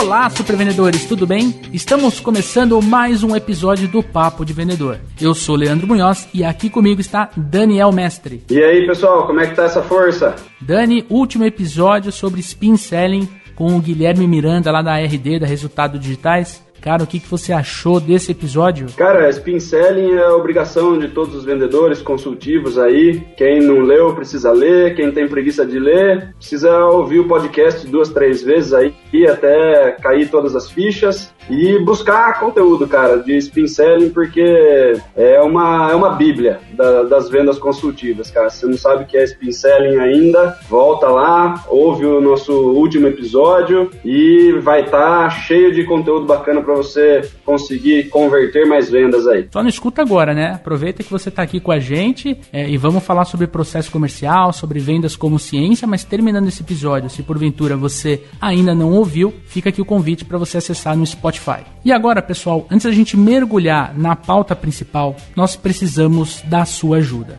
Olá, supervendedores, tudo bem? Estamos começando mais um episódio do Papo de Vendedor. Eu sou Leandro Munhoz e aqui comigo está Daniel Mestre. E aí, pessoal, como é que tá essa força? Dani, último episódio sobre spin selling com o Guilherme Miranda lá da RD, da Resultado Digitais. O que, que você achou desse episódio? Cara, spin selling é obrigação de todos os vendedores consultivos aí. Quem não leu precisa ler, quem tem preguiça de ler precisa ouvir o podcast duas, três vezes aí até cair todas as fichas e buscar conteúdo, cara, de spin selling porque é uma, é uma bíblia da, das vendas consultivas, cara. Se você não sabe o que é spin selling ainda, volta lá, ouve o nosso último episódio e vai estar tá cheio de conteúdo bacana para você conseguir converter mais vendas aí. Só não escuta agora, né? Aproveita que você está aqui com a gente é, e vamos falar sobre processo comercial, sobre vendas como ciência, mas terminando esse episódio, se porventura você ainda não ouviu, fica aqui o convite para você acessar no Spotify. E agora, pessoal, antes da gente mergulhar na pauta principal, nós precisamos da sua ajuda.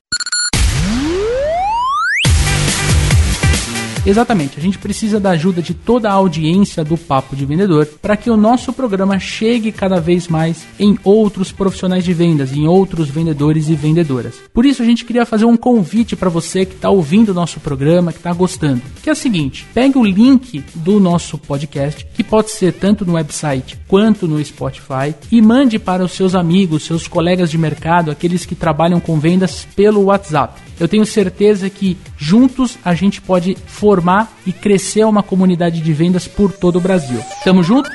Exatamente, a gente precisa da ajuda de toda a audiência do Papo de Vendedor para que o nosso programa chegue cada vez mais em outros profissionais de vendas, em outros vendedores e vendedoras. Por isso a gente queria fazer um convite para você que está ouvindo o nosso programa, que está gostando, que é o seguinte: pegue o link do nosso podcast, que pode ser tanto no website quanto no Spotify, e mande para os seus amigos, seus colegas de mercado, aqueles que trabalham com vendas pelo WhatsApp. Eu tenho certeza que juntos a gente pode formar e crescer uma comunidade de vendas por todo o Brasil. Tamo junto?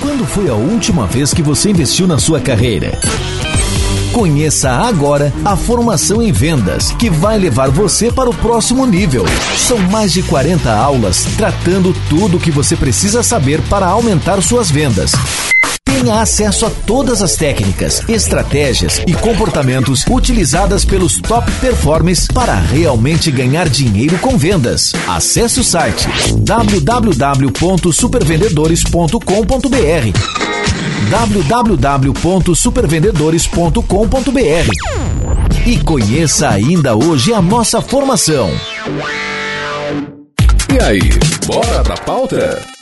Quando foi a última vez que você investiu na sua carreira? Conheça agora a formação em vendas, que vai levar você para o próximo nível. São mais de 40 aulas tratando tudo o que você precisa saber para aumentar suas vendas. Tenha acesso a todas as técnicas, estratégias e comportamentos utilizadas pelos top performers para realmente ganhar dinheiro com vendas. Acesse o site www.supervendedores.com.br www.supervendedores.com.br e conheça ainda hoje a nossa formação. E aí, bora pra pauta?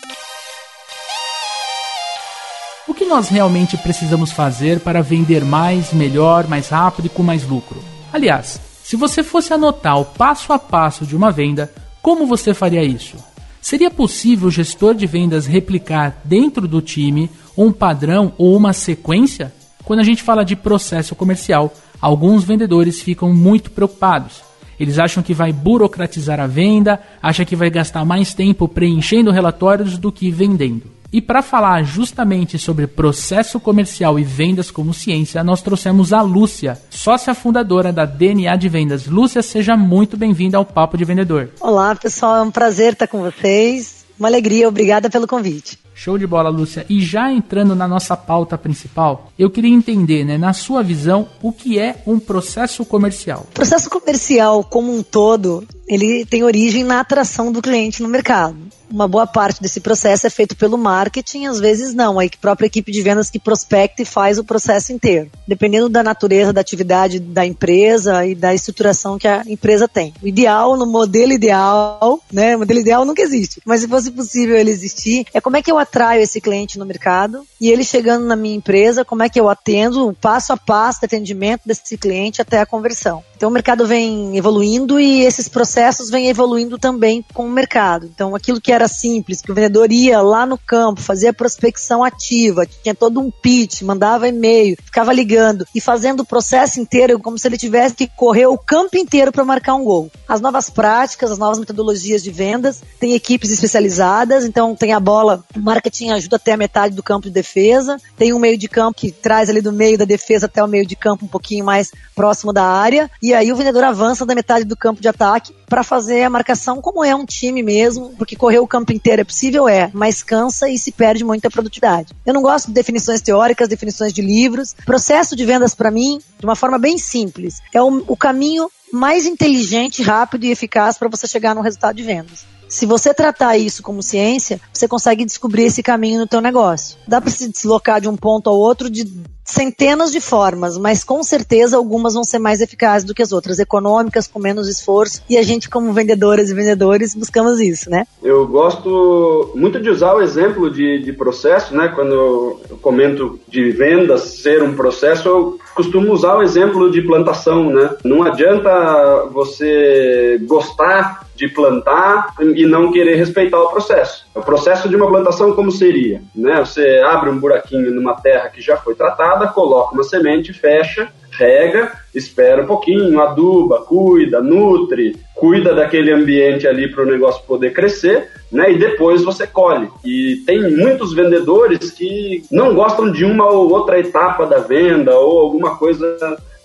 O que nós realmente precisamos fazer para vender mais, melhor, mais rápido e com mais lucro? Aliás, se você fosse anotar o passo a passo de uma venda, como você faria isso? Seria possível o gestor de vendas replicar dentro do time um padrão ou uma sequência? Quando a gente fala de processo comercial, alguns vendedores ficam muito preocupados. Eles acham que vai burocratizar a venda, acham que vai gastar mais tempo preenchendo relatórios do que vendendo. E para falar justamente sobre processo comercial e vendas como ciência, nós trouxemos a Lúcia, sócia fundadora da DNA de Vendas. Lúcia, seja muito bem-vinda ao Papo de Vendedor. Olá, pessoal, é um prazer estar com vocês. Uma alegria, obrigada pelo convite. Show de bola, Lúcia. E já entrando na nossa pauta principal, eu queria entender, né, na sua visão, o que é um processo comercial. Processo comercial como um todo, ele tem origem na atração do cliente no mercado uma boa parte desse processo é feito pelo marketing, às vezes não, a própria equipe de vendas que prospecta e faz o processo inteiro, dependendo da natureza da atividade da empresa e da estruturação que a empresa tem. O ideal, no modelo ideal, né, o modelo ideal nunca existe, mas se fosse possível ele existir, é como é que eu atraio esse cliente no mercado e ele chegando na minha empresa, como é que eu atendo o passo a passo de atendimento desse cliente até a conversão. Então o mercado vem evoluindo e esses processos vêm evoluindo também com o mercado. Então aquilo que era simples, que o vendedor ia lá no campo, fazia prospecção ativa, tinha todo um pitch, mandava e-mail, ficava ligando e fazendo o processo inteiro como se ele tivesse que correr o campo inteiro para marcar um gol. As novas práticas, as novas metodologias de vendas, tem equipes especializadas, então tem a bola, o marketing ajuda até a metade do campo de defesa, tem um meio de campo que traz ali do meio da defesa até o meio de campo um pouquinho mais próximo da área, e aí o vendedor avança da metade do campo de ataque para fazer a marcação como é um time mesmo, porque correr o campo inteiro é possível? É, mas cansa e se perde muita produtividade. Eu não gosto de definições teóricas, definições de livros. Processo de vendas, para mim, de uma forma bem simples, é o, o caminho mais inteligente, rápido e eficaz para você chegar no resultado de vendas. Se você tratar isso como ciência, você consegue descobrir esse caminho no teu negócio. Dá para se deslocar de um ponto ao outro de centenas de formas, mas com certeza algumas vão ser mais eficazes do que as outras, econômicas, com menos esforço, e a gente como vendedoras e vendedores buscamos isso, né? Eu gosto muito de usar o exemplo de, de processo, né? Quando eu comento de vendas ser um processo, eu costumo usar o exemplo de plantação, né? Não adianta você gostar de plantar e não querer respeitar o processo. O processo de uma plantação como seria? Né? Você abre um buraquinho numa terra que já foi tratada, coloca uma semente, fecha, rega, espera um pouquinho, aduba, cuida, nutre, cuida daquele ambiente ali para o negócio poder crescer, né? E depois você colhe. E tem muitos vendedores que não gostam de uma ou outra etapa da venda ou alguma coisa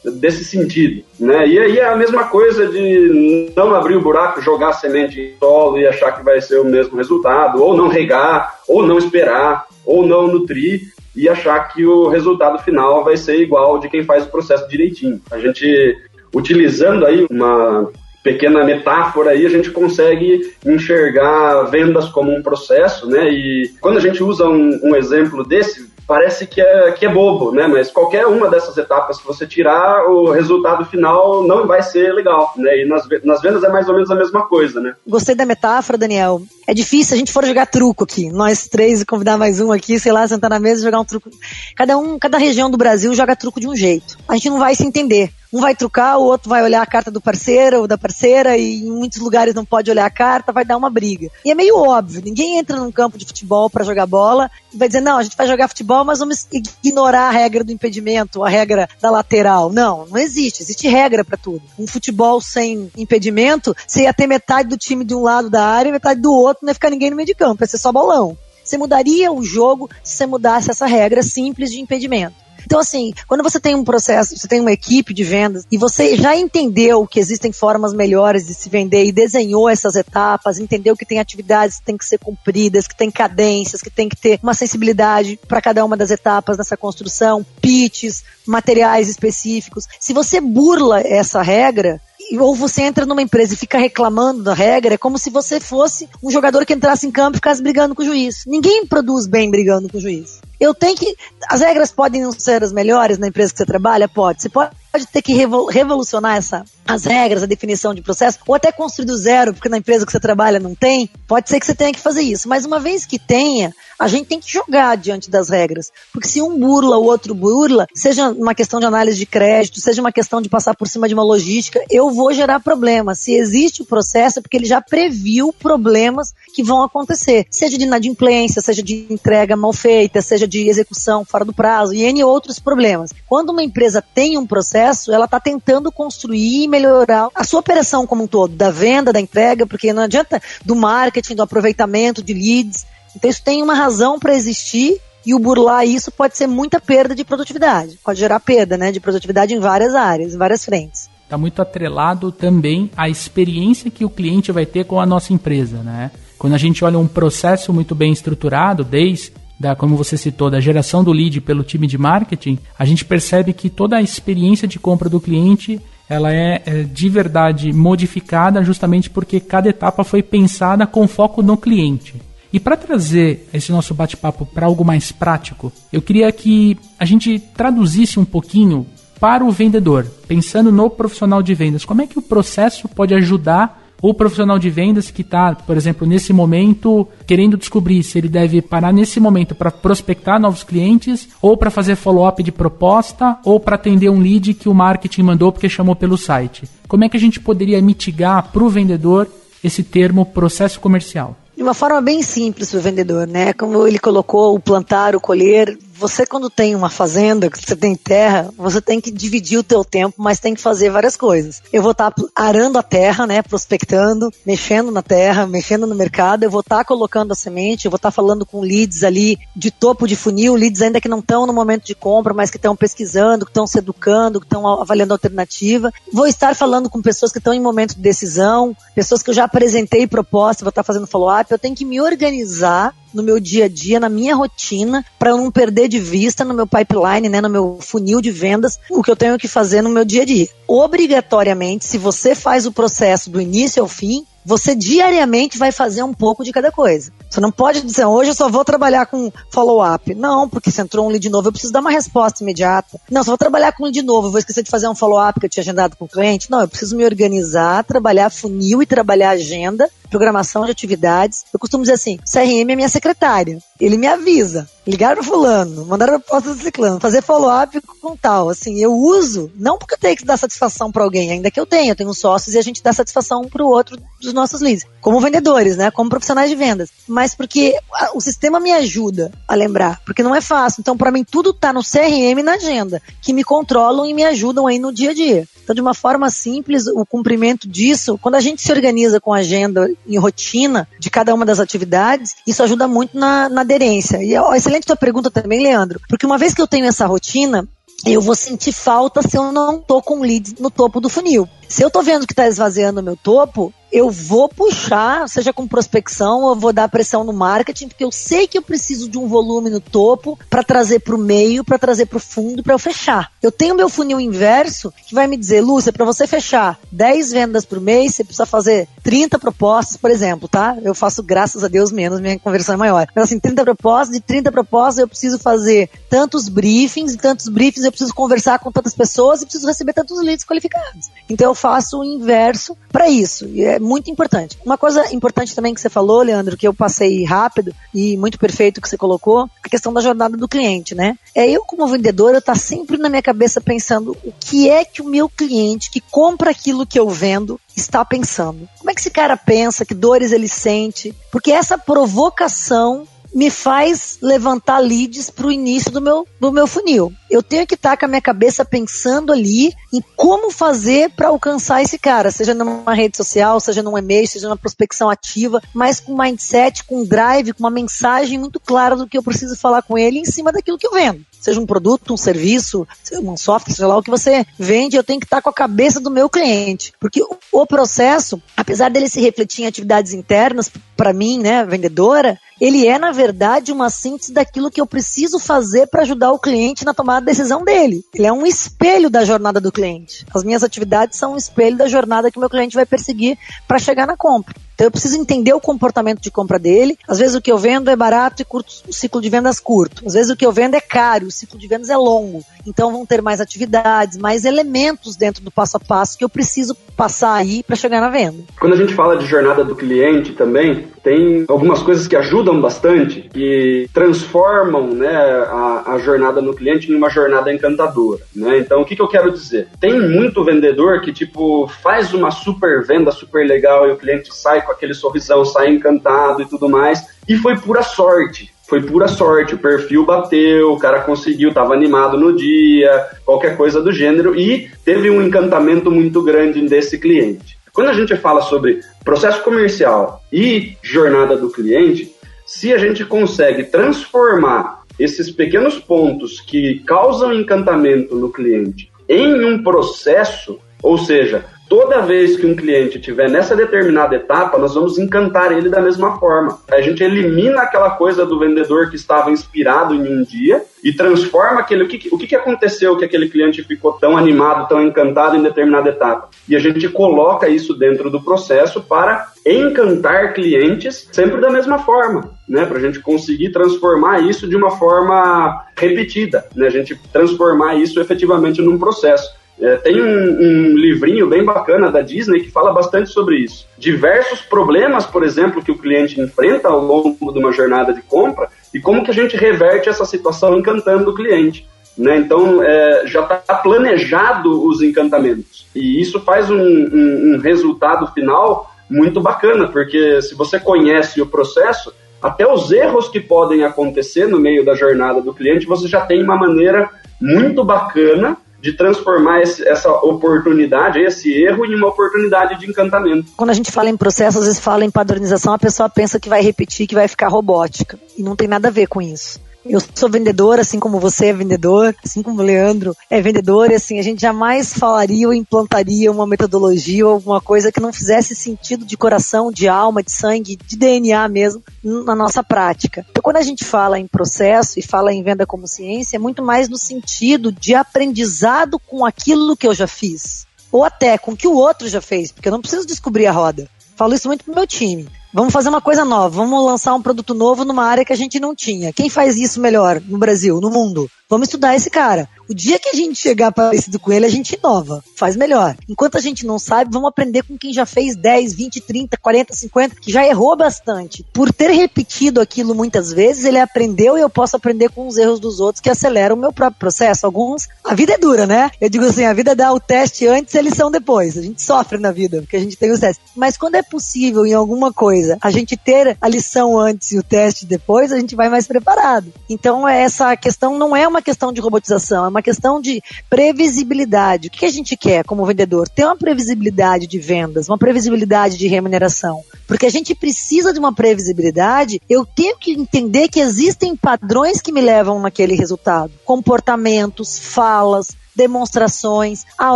desse sentido, né? E aí é a mesma coisa de não abrir o buraco, jogar a semente em solo e achar que vai ser o mesmo resultado, ou não regar, ou não esperar, ou não nutrir e achar que o resultado final vai ser igual de quem faz o processo direitinho. A gente utilizando aí uma pequena metáfora aí, a gente consegue enxergar vendas como um processo, né? E quando a gente usa um, um exemplo desse, parece que é, que é bobo, né? Mas qualquer uma dessas etapas que você tirar, o resultado final não vai ser legal, né? E nas, nas vendas é mais ou menos a mesma coisa, né? Gostei da metáfora, Daniel. É difícil a gente for jogar truco aqui, nós três, convidar mais um aqui, sei lá, sentar na mesa e jogar um truco. Cada um, cada região do Brasil joga truco de um jeito. A gente não vai se entender. Um vai trucar, o outro vai olhar a carta do parceiro ou da parceira e em muitos lugares não pode olhar a carta, vai dar uma briga. E é meio óbvio, ninguém entra num campo de futebol para jogar bola e vai dizer, não, a gente vai jogar futebol, mas vamos ignorar a regra do impedimento, a regra da lateral. Não, não existe, existe regra para tudo. Um futebol sem impedimento, você ia ter metade do time de um lado da área e metade do outro, não ia ficar ninguém no meio de campo, ia ser só bolão. Você mudaria o jogo se você mudasse essa regra simples de impedimento. Então, assim, quando você tem um processo, você tem uma equipe de vendas e você já entendeu que existem formas melhores de se vender e desenhou essas etapas, entendeu que tem atividades que têm que ser cumpridas, que tem cadências, que tem que ter uma sensibilidade para cada uma das etapas nessa construção, pitches, materiais específicos. Se você burla essa regra, ou você entra numa empresa e fica reclamando da regra, é como se você fosse um jogador que entrasse em campo e ficasse brigando com o juiz. Ninguém produz bem brigando com o juiz. Eu tenho que. As regras podem não ser as melhores na empresa que você trabalha? Pode. Você pode ter que revolucionar essa, as regras, a definição de processo, ou até construir do zero, porque na empresa que você trabalha não tem. Pode ser que você tenha que fazer isso. Mas uma vez que tenha, a gente tem que jogar diante das regras. Porque se um burla, o outro burla, seja uma questão de análise de crédito, seja uma questão de passar por cima de uma logística, eu vou gerar problemas. Se existe o processo, é porque ele já previu problemas que vão acontecer. Seja de inadimplência, seja de entrega mal feita, seja de execução fora do prazo e N outros problemas. Quando uma empresa tem um processo, ela está tentando construir e melhorar a sua operação como um todo, da venda, da entrega, porque não adianta do marketing, do aproveitamento de leads. Então isso tem uma razão para existir e o burlar isso pode ser muita perda de produtividade. Pode gerar perda né, de produtividade em várias áreas, em várias frentes. Está muito atrelado também à experiência que o cliente vai ter com a nossa empresa, né? Quando a gente olha um processo muito bem estruturado, desde da, como você citou, da geração do lead pelo time de marketing, a gente percebe que toda a experiência de compra do cliente ela é, é de verdade modificada justamente porque cada etapa foi pensada com foco no cliente. E para trazer esse nosso bate-papo para algo mais prático, eu queria que a gente traduzisse um pouquinho para o vendedor, pensando no profissional de vendas, como é que o processo pode ajudar ou profissional de vendas que está, por exemplo, nesse momento querendo descobrir se ele deve parar nesse momento para prospectar novos clientes, ou para fazer follow-up de proposta, ou para atender um lead que o marketing mandou porque chamou pelo site. Como é que a gente poderia mitigar para o vendedor esse termo processo comercial? De uma forma bem simples para o vendedor, né? Como ele colocou, o plantar, o colher, você quando tem uma fazenda, você tem terra, você tem que dividir o teu tempo, mas tem que fazer várias coisas. Eu vou estar arando a terra, né, prospectando, mexendo na terra, mexendo no mercado, eu vou estar colocando a semente, eu vou estar falando com leads ali de topo de funil, leads ainda que não estão no momento de compra, mas que estão pesquisando, que estão se educando, que estão avaliando alternativa. Vou estar falando com pessoas que estão em momento de decisão, pessoas que eu já apresentei proposta, vou estar fazendo follow-up, eu tenho que me organizar no meu dia a dia, na minha rotina, para eu não perder de vista no meu pipeline, né, no meu funil de vendas, o que eu tenho que fazer no meu dia a dia. Obrigatoriamente, se você faz o processo do início ao fim, você diariamente vai fazer um pouco de cada coisa. Você não pode dizer, hoje eu só vou trabalhar com follow-up. Não, porque se entrou um lead novo, eu preciso dar uma resposta imediata. Não, só vou trabalhar com lead novo, eu vou esquecer de fazer um follow-up que eu tinha agendado com o cliente. Não, eu preciso me organizar, trabalhar funil e trabalhar agenda programação de atividades. Eu costumo dizer assim, CRM é minha secretária. Ele me avisa. Ligar pro fulano, mandar proposta do ciclano, fazer follow-up com tal. Assim, eu uso, não porque eu tenho que dar satisfação para alguém, ainda que eu tenha, eu tenho sócios e a gente dá satisfação um pro outro dos nossos leads. Como vendedores, né? Como profissionais de vendas. Mas porque o sistema me ajuda a lembrar, porque não é fácil. Então, para mim, tudo tá no CRM e na agenda, que me controlam e me ajudam aí no dia a dia. Então, de uma forma simples, o cumprimento disso, quando a gente se organiza com agenda em rotina de cada uma das atividades, isso ajuda muito na, na aderência. E ó, excelente tua pergunta também, Leandro, porque uma vez que eu tenho essa rotina, eu vou sentir falta se eu não tô com leads no topo do funil. Se eu tô vendo que está esvaziando o meu topo, eu vou puxar, seja com prospecção, ou vou dar pressão no marketing, porque eu sei que eu preciso de um volume no topo para trazer para o meio, para trazer para o fundo, para eu fechar. Eu tenho meu funil inverso que vai me dizer, Lúcia, para você fechar 10 vendas por mês, você precisa fazer 30 propostas, por exemplo, tá? Eu faço, graças a Deus, menos, minha conversão é maior. Mas assim, 30 propostas, de 30 propostas eu preciso fazer tantos briefings, e tantos briefings eu preciso conversar com tantas pessoas e preciso receber tantos leads qualificados. Então eu faço o inverso para isso. E é muito importante. Uma coisa importante também que você falou, Leandro, que eu passei rápido e muito perfeito que você colocou, a questão da jornada do cliente, né? É eu como vendedora, eu tá sempre na minha cabeça pensando o que é que o meu cliente que compra aquilo que eu vendo está pensando. Como é que esse cara pensa, que dores ele sente? Porque essa provocação me faz levantar leads para o início do meu, do meu funil. Eu tenho que estar com a minha cabeça pensando ali em como fazer para alcançar esse cara, seja numa rede social, seja num e-mail, seja numa prospecção ativa, mas com mindset, com drive, com uma mensagem muito clara do que eu preciso falar com ele em cima daquilo que eu vendo seja um produto, um serviço, um software, sei lá, o que você vende, eu tenho que estar com a cabeça do meu cliente. Porque o processo, apesar dele se refletir em atividades internas, para mim, né, vendedora, ele é, na verdade, uma síntese daquilo que eu preciso fazer para ajudar o cliente na tomada da decisão dele. Ele é um espelho da jornada do cliente. As minhas atividades são um espelho da jornada que o meu cliente vai perseguir para chegar na compra. Então eu preciso entender o comportamento de compra dele. Às vezes o que eu vendo é barato e curto, o ciclo de vendas curto. Às vezes o que eu vendo é caro, o ciclo de vendas é longo. Então vão ter mais atividades, mais elementos dentro do passo a passo que eu preciso passar aí para chegar na venda. Quando a gente fala de jornada do cliente também, tem algumas coisas que ajudam bastante, que transformam né, a, a jornada no cliente em uma jornada encantadora. Né? Então, o que, que eu quero dizer? Tem muito vendedor que, tipo, faz uma super venda super legal e o cliente sai com aquele sorrisão, sai encantado e tudo mais, e foi pura sorte foi pura sorte, o perfil bateu, o cara conseguiu, estava animado no dia, qualquer coisa do gênero, e teve um encantamento muito grande desse cliente. Quando a gente fala sobre processo comercial e jornada do cliente, se a gente consegue transformar esses pequenos pontos que causam encantamento no cliente em um processo, ou seja, toda vez que um cliente estiver nessa determinada etapa, nós vamos encantar ele da mesma forma. A gente elimina aquela coisa do vendedor que estava inspirado em um dia e transforma aquele. O que, o que aconteceu que aquele cliente ficou tão animado, tão encantado em determinada etapa? E a gente coloca isso dentro do processo para encantar clientes sempre da mesma forma, né? Para a gente conseguir transformar isso de uma forma repetida, né? A gente transformar isso efetivamente num processo. É, tem um, um, livrinho bem bacana da Disney que fala bastante sobre isso. Diversos problemas, por exemplo, que o cliente enfrenta ao longo de uma jornada de compra e como que a gente reverte essa situação encantando o cliente. Né? Então, é, já está planejado os encantamentos. E isso faz um, um, um resultado final muito bacana, porque se você conhece o processo, até os erros que podem acontecer no meio da jornada do cliente, você já tem uma maneira muito bacana de transformar esse, essa oportunidade, esse erro, em uma oportunidade de encantamento. Quando a gente fala em processo, às vezes fala em padronização, a pessoa pensa que vai repetir, que vai ficar robótica. E não tem nada a ver com isso. Eu sou vendedor, assim como você é vendedor, assim como o Leandro é vendedor, e assim, a gente jamais falaria ou implantaria uma metodologia ou alguma coisa que não fizesse sentido de coração, de alma, de sangue, de DNA mesmo, na nossa prática. Então, quando a gente fala em processo e fala em venda como ciência, é muito mais no sentido de aprendizado com aquilo que eu já fiz. Ou até com o que o outro já fez, porque eu não preciso descobrir a roda. Falo isso muito pro meu time. Vamos fazer uma coisa nova, vamos lançar um produto novo numa área que a gente não tinha. Quem faz isso melhor no Brasil, no mundo? Vamos estudar esse cara. O dia que a gente chegar parecido com ele, a gente inova, faz melhor. Enquanto a gente não sabe, vamos aprender com quem já fez 10, 20, 30, 40, 50, que já errou bastante. Por ter repetido aquilo muitas vezes, ele aprendeu e eu posso aprender com os erros dos outros que aceleram o meu próprio processo. Alguns, a vida é dura, né? Eu digo assim, a vida dá o teste antes e a lição depois. A gente sofre na vida, porque a gente tem os testes. Mas quando é possível em alguma coisa a gente ter a lição antes e o teste depois, a gente vai mais preparado. Então, essa questão não é uma questão de robotização, é uma questão de previsibilidade. O que a gente quer como vendedor? Ter uma previsibilidade de vendas, uma previsibilidade de remuneração. Porque a gente precisa de uma previsibilidade, eu tenho que entender que existem padrões que me levam naquele resultado. Comportamentos, falas, demonstrações, a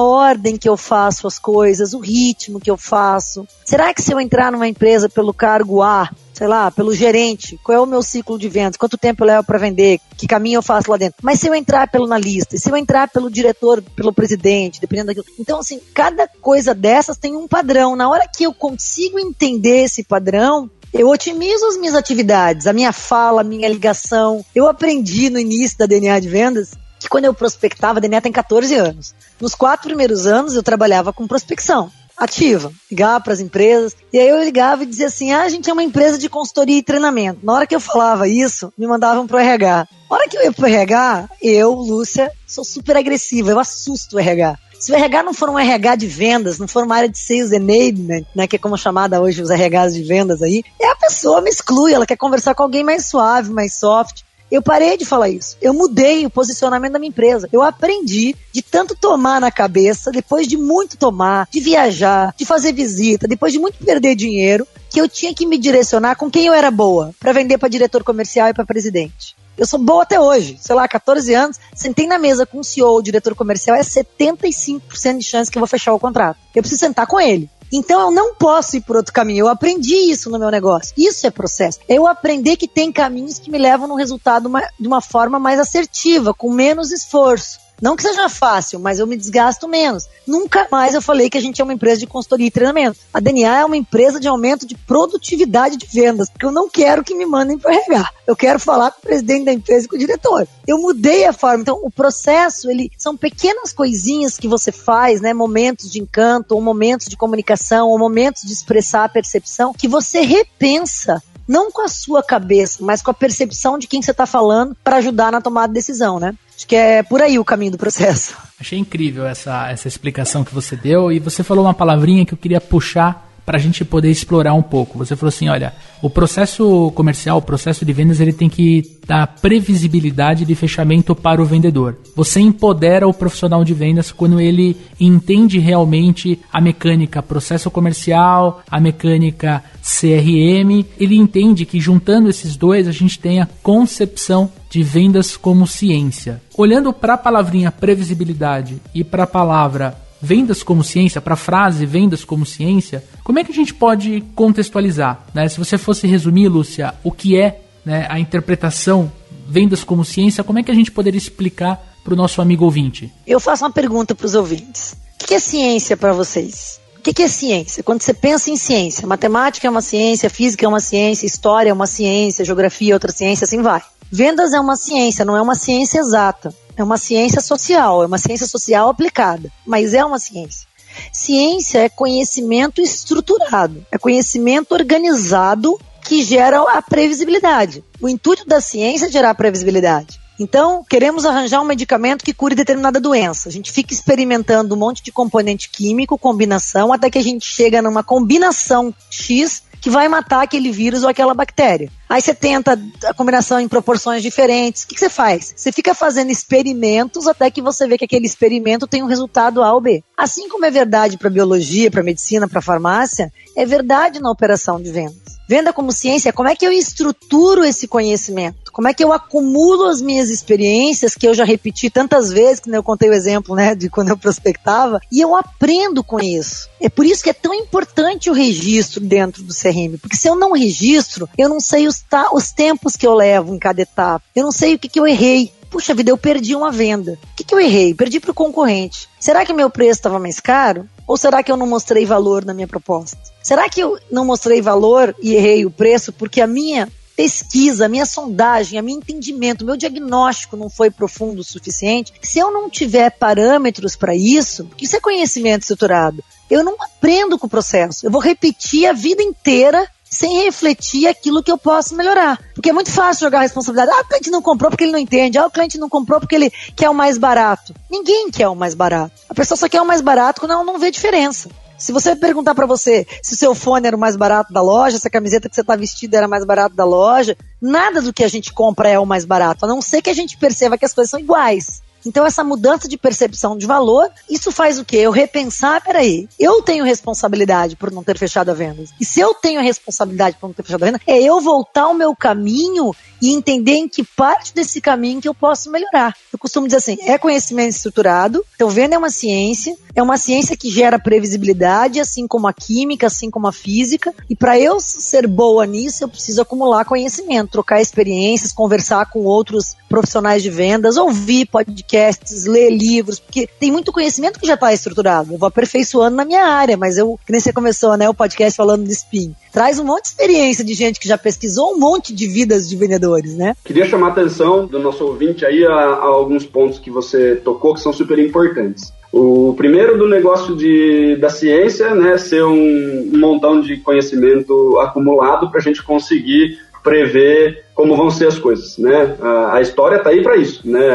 ordem que eu faço as coisas, o ritmo que eu faço. Será que se eu entrar numa empresa pelo cargo A, sei lá, pelo gerente, qual é o meu ciclo de vendas, quanto tempo eu levo para vender, que caminho eu faço lá dentro. Mas se eu entrar pelo analista, se eu entrar pelo diretor, pelo presidente, dependendo daquilo. Então, assim, cada coisa dessas tem um padrão. Na hora que eu consigo entender esse padrão, eu otimizo as minhas atividades, a minha fala, a minha ligação. Eu aprendi no início da DNA de vendas que quando eu prospectava, a DNA tem 14 anos. Nos quatro primeiros anos eu trabalhava com prospecção ativa, ligava para as empresas, e aí eu ligava e dizia assim: ah, a gente é uma empresa de consultoria e treinamento. Na hora que eu falava isso, me mandavam pro RH. Na hora que eu ia pro RH, eu, Lúcia, sou super agressiva, eu assusto o RH. Se o RH não for um RH de vendas, não for uma área de sales enablement, né, que é como chamada hoje os RHs de vendas aí, é a pessoa me exclui, ela quer conversar com alguém mais suave, mais soft. Eu parei de falar isso. Eu mudei o posicionamento da minha empresa. Eu aprendi de tanto tomar na cabeça, depois de muito tomar, de viajar, de fazer visita, depois de muito perder dinheiro, que eu tinha que me direcionar com quem eu era boa para vender para diretor comercial e para presidente. Eu sou boa até hoje, sei lá, 14 anos, sentei na mesa com o CEO ou diretor comercial, é 75% de chance que eu vou fechar o contrato. Eu preciso sentar com ele. Então eu não posso ir por outro caminho. Eu aprendi isso no meu negócio. Isso é processo. Eu aprendi que tem caminhos que me levam no resultado de uma forma mais assertiva, com menos esforço. Não que seja fácil, mas eu me desgasto menos. Nunca mais eu falei que a gente é uma empresa de consultoria e treinamento. A DNA é uma empresa de aumento de produtividade de vendas, porque eu não quero que me mandem para RH. Eu quero falar com o presidente da empresa e com o diretor. Eu mudei a forma. Então, o processo, ele são pequenas coisinhas que você faz, né? Momentos de encanto, ou momentos de comunicação, ou momentos de expressar a percepção, que você repensa não com a sua cabeça, mas com a percepção de quem você está falando para ajudar na tomada de decisão, né? Acho que é por aí o caminho do processo. Achei incrível essa, essa explicação que você deu e você falou uma palavrinha que eu queria puxar para a gente poder explorar um pouco. Você falou assim, olha, o processo comercial, o processo de vendas, ele tem que dar previsibilidade de fechamento para o vendedor. Você empodera o profissional de vendas quando ele entende realmente a mecânica processo comercial, a mecânica CRM, ele entende que juntando esses dois a gente tem a concepção de vendas como ciência. Olhando para a palavrinha previsibilidade e para a palavra vendas como ciência, para a frase vendas como ciência, como é que a gente pode contextualizar? Né? Se você fosse resumir, Lúcia, o que é né, a interpretação vendas como ciência, como é que a gente poderia explicar para o nosso amigo ouvinte? Eu faço uma pergunta para os ouvintes. O que é ciência para vocês? O que é ciência? Quando você pensa em ciência, matemática é uma ciência, física é uma ciência, história é uma ciência, geografia é outra ciência, assim vai. Vendas é uma ciência, não é uma ciência exata. É uma ciência social, é uma ciência social aplicada, mas é uma ciência. Ciência é conhecimento estruturado, é conhecimento organizado que gera a previsibilidade. O intuito da ciência é gerar previsibilidade. Então, queremos arranjar um medicamento que cure determinada doença. A gente fica experimentando um monte de componente químico, combinação, até que a gente chega numa combinação X que vai matar aquele vírus ou aquela bactéria. Aí você tenta a combinação em proporções diferentes. O que, você faz? Você fica fazendo experimentos até que você vê que aquele experimento tem um resultado A ou B. Assim como é verdade para biologia, para medicina, para farmácia, é verdade na operação de vendas. Venda como ciência, como é que eu estruturo esse conhecimento? Como é que eu acumulo as minhas experiências, que eu já repeti tantas vezes, que eu contei o exemplo, né, de quando eu prospectava, e eu aprendo com isso. É por isso que é tão importante o registro dentro do CRM, porque se eu não registro, eu não sei os, os tempos que eu levo em cada etapa, eu não sei o que, que eu errei, puxa vida, eu perdi uma venda. O que, que eu errei? Perdi para o concorrente. Será que meu preço estava mais caro? Ou será que eu não mostrei valor na minha proposta? Será que eu não mostrei valor e errei o preço porque a minha pesquisa, a minha sondagem, a meu entendimento, meu diagnóstico não foi profundo o suficiente? Se eu não tiver parâmetros para isso, isso é conhecimento estruturado, eu não aprendo com o processo. Eu vou repetir a vida inteira sem refletir aquilo que eu posso melhorar. Porque é muito fácil jogar a responsabilidade. Ah, o cliente não comprou porque ele não entende. Ah, o cliente não comprou porque ele quer o mais barato. Ninguém quer o mais barato. A pessoa só quer o mais barato quando ela não vê diferença. Se você perguntar para você se o seu fone era o mais barato da loja, se a camiseta que você está vestido era mais barato da loja, nada do que a gente compra é o mais barato, a não ser que a gente perceba que as coisas são iguais. Então, essa mudança de percepção de valor, isso faz o quê? Eu repensar, peraí, eu tenho responsabilidade por não ter fechado a venda. E se eu tenho responsabilidade por não ter fechado a venda, é eu voltar o meu caminho e entender em que parte desse caminho que eu posso melhorar. Eu costumo dizer assim, é conhecimento estruturado, então venda é uma ciência, é uma ciência que gera previsibilidade, assim como a química, assim como a física, e para eu ser boa nisso, eu preciso acumular conhecimento, trocar experiências, conversar com outros profissionais de vendas, ouvir podcasts, ler livros, porque tem muito conhecimento que já está estruturado. Eu vou aperfeiçoando na minha área, mas eu, que nem você começou, né, o podcast falando de spin. Traz um monte de experiência de gente que já pesquisou um monte de vidas de vendedores né? Queria chamar a atenção do nosso ouvinte aí a, a alguns pontos que você tocou que são super importantes. O primeiro do negócio de, da ciência, né, ser um, um montão de conhecimento acumulado para a gente conseguir prever como vão ser as coisas, né? A, a história está aí para isso, né?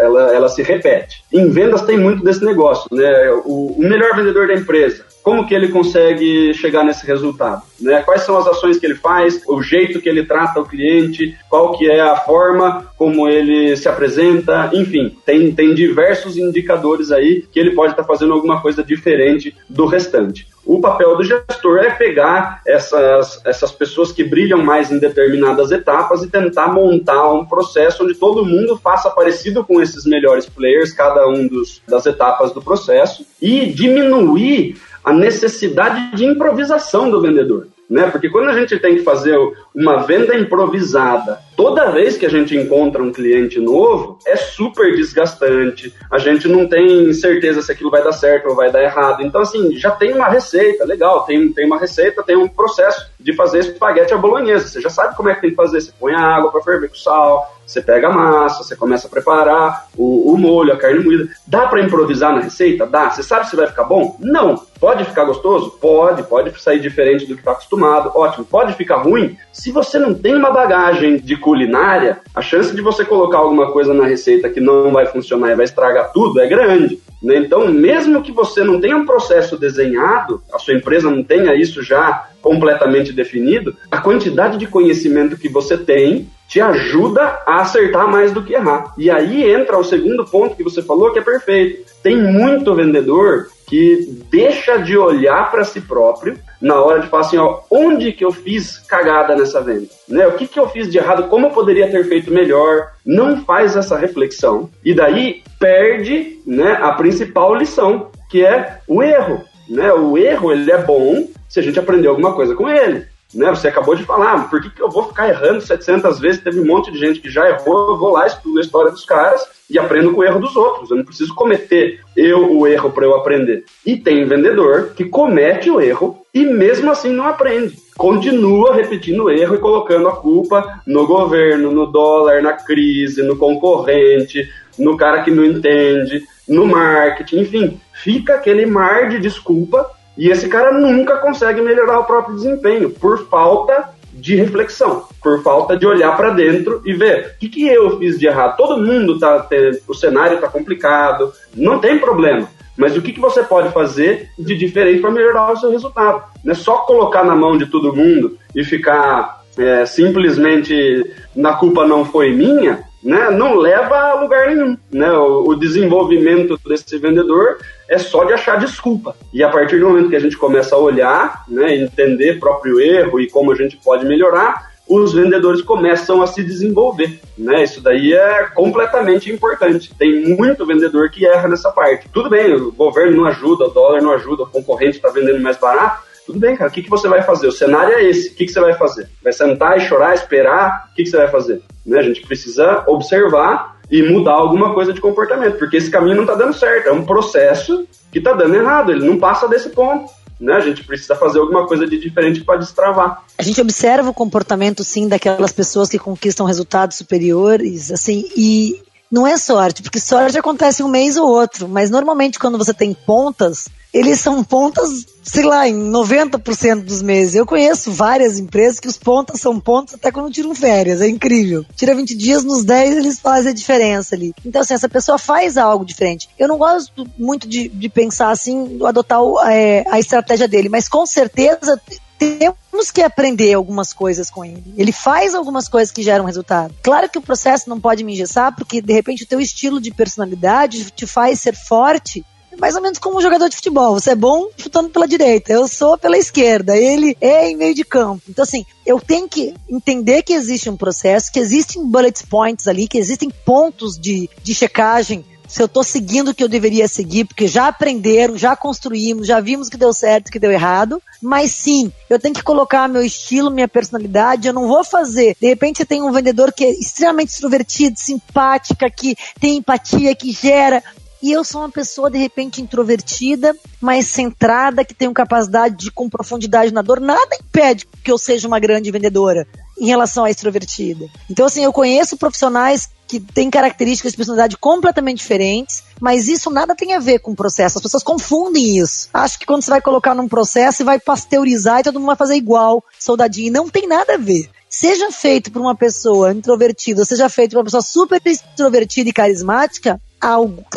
Ela, ela se repete. Em vendas tem muito desse negócio, né? O, o melhor vendedor da empresa, como que ele consegue chegar nesse resultado? Né? Quais são as ações que ele faz, o jeito que ele trata o cliente, qual que é a forma como ele se apresenta, enfim, tem, tem diversos indicadores aí que ele pode estar tá fazendo alguma coisa diferente do restante. O papel do gestor é pegar essas, essas pessoas que brilham mais em determinadas etapas e tentar montar um processo onde todo mundo faça parecido com esses melhores players, cada um dos, das etapas do processo, e diminuir a necessidade de improvisação do vendedor. Né? Porque quando a gente tem que fazer uma venda improvisada, toda vez que a gente encontra um cliente novo, é super desgastante. A gente não tem certeza se aquilo vai dar certo ou vai dar errado. Então, assim, já tem uma receita, legal, tem, tem uma receita, tem um processo de fazer espaguete à bolonhesa. Você já sabe como é que tem que fazer. Você põe a água para ferver com sal, você pega a massa, você começa a preparar o, o molho, a carne moída. Dá para improvisar na receita? Dá. Você sabe se vai ficar bom? Não. Pode ficar gostoso? Pode. Pode sair diferente do que está acostumado. Ótimo. Pode ficar ruim? Se você não tem uma bagagem de culinária, a chance de você colocar alguma coisa na receita que não vai funcionar e vai estragar tudo é grande. Né? Então, mesmo que você não tenha um processo desenhado, a sua empresa não tenha isso já completamente definido, a quantidade de conhecimento que você tem te ajuda a acertar mais do que errar. E aí entra o segundo ponto que você falou, que é perfeito. Tem muito vendedor que deixa de olhar para si próprio na hora de falar assim, ó, onde que eu fiz cagada nessa venda? Né? O que que eu fiz de errado? Como eu poderia ter feito melhor? Não faz essa reflexão e daí perde, né, a principal lição, que é o erro, né? O erro ele é bom se a gente aprender alguma coisa com ele. Né? Você acabou de falar, por que, que eu vou ficar errando 700 vezes? Teve um monte de gente que já errou, eu vou lá, estudo a história dos caras e aprendo com o erro dos outros. Eu não preciso cometer eu o erro para eu aprender. E tem vendedor que comete o erro e mesmo assim não aprende. Continua repetindo o erro e colocando a culpa no governo, no dólar, na crise, no concorrente, no cara que não entende, no marketing, enfim, fica aquele mar de desculpa e esse cara nunca consegue melhorar o próprio desempenho por falta de reflexão, por falta de olhar para dentro e ver o que, que eu fiz de errado. Todo mundo tá, o cenário está complicado, não tem problema. mas o que, que você pode fazer de diferente para melhorar o seu resultado. Não é só colocar na mão de todo mundo e ficar é, simplesmente na culpa não foi minha, né, não leva a lugar nenhum. Né? O, o, desenvolvimento desse vendedor é só de achar desculpa. E a partir do momento que a gente começa a olhar, né, entender próprio erro e como a gente pode melhorar, os vendedores começam a se desenvolver. Né? Isso daí é completamente importante. Tem muito vendedor que erra nessa parte. Tudo bem, o governo não ajuda, o dólar não ajuda, o concorrente está vendendo mais barato, tudo bem, cara, o que, que você vai fazer? O cenário é esse, o que, que você vai fazer? Vai sentar e chorar, esperar? O que, que você vai fazer? Né? A gente precisa observar e mudar alguma coisa de comportamento, porque esse caminho não está dando certo, é um processo que está dando errado, ele não passa desse ponto. Né? A gente precisa fazer alguma coisa de diferente para destravar. A gente observa o comportamento, sim, daquelas pessoas que conquistam resultados superiores, assim, e não é sorte, porque sorte acontece um mês ou outro, mas normalmente quando você tem pontas, eles são pontas, sei lá, em 90% dos meses. Eu conheço várias empresas que os pontas são pontas até quando tiram férias, é incrível. Tira 20 dias, nos 10 eles fazem a diferença ali. Então, assim, essa pessoa faz algo diferente. Eu não gosto muito de, de pensar assim, adotar o, é, a estratégia dele, mas com certeza temos que aprender algumas coisas com ele. Ele faz algumas coisas que geram resultado. Claro que o processo não pode me engessar, porque de repente o teu estilo de personalidade te faz ser forte mais ou menos como um jogador de futebol. Você é bom chutando pela direita, eu sou pela esquerda, ele é em meio de campo. Então, assim, eu tenho que entender que existe um processo, que existem bullet points ali, que existem pontos de, de checagem se eu estou seguindo o que eu deveria seguir, porque já aprenderam, já construímos, já vimos que deu certo, que deu errado. Mas sim, eu tenho que colocar meu estilo, minha personalidade. Eu não vou fazer. De repente tem um vendedor que é extremamente extrovertido, simpática, que tem empatia, que gera. E eu sou uma pessoa, de repente, introvertida, mais centrada, que tenho capacidade de com profundidade na dor. Nada impede que eu seja uma grande vendedora em relação à extrovertida. Então, assim, eu conheço profissionais que têm características de personalidade completamente diferentes, mas isso nada tem a ver com o processo. As pessoas confundem isso. Acho que quando você vai colocar num processo e vai pasteurizar e todo mundo vai fazer igual, soldadinho. Não tem nada a ver seja feito por uma pessoa introvertida, seja feito por uma pessoa super extrovertida e carismática,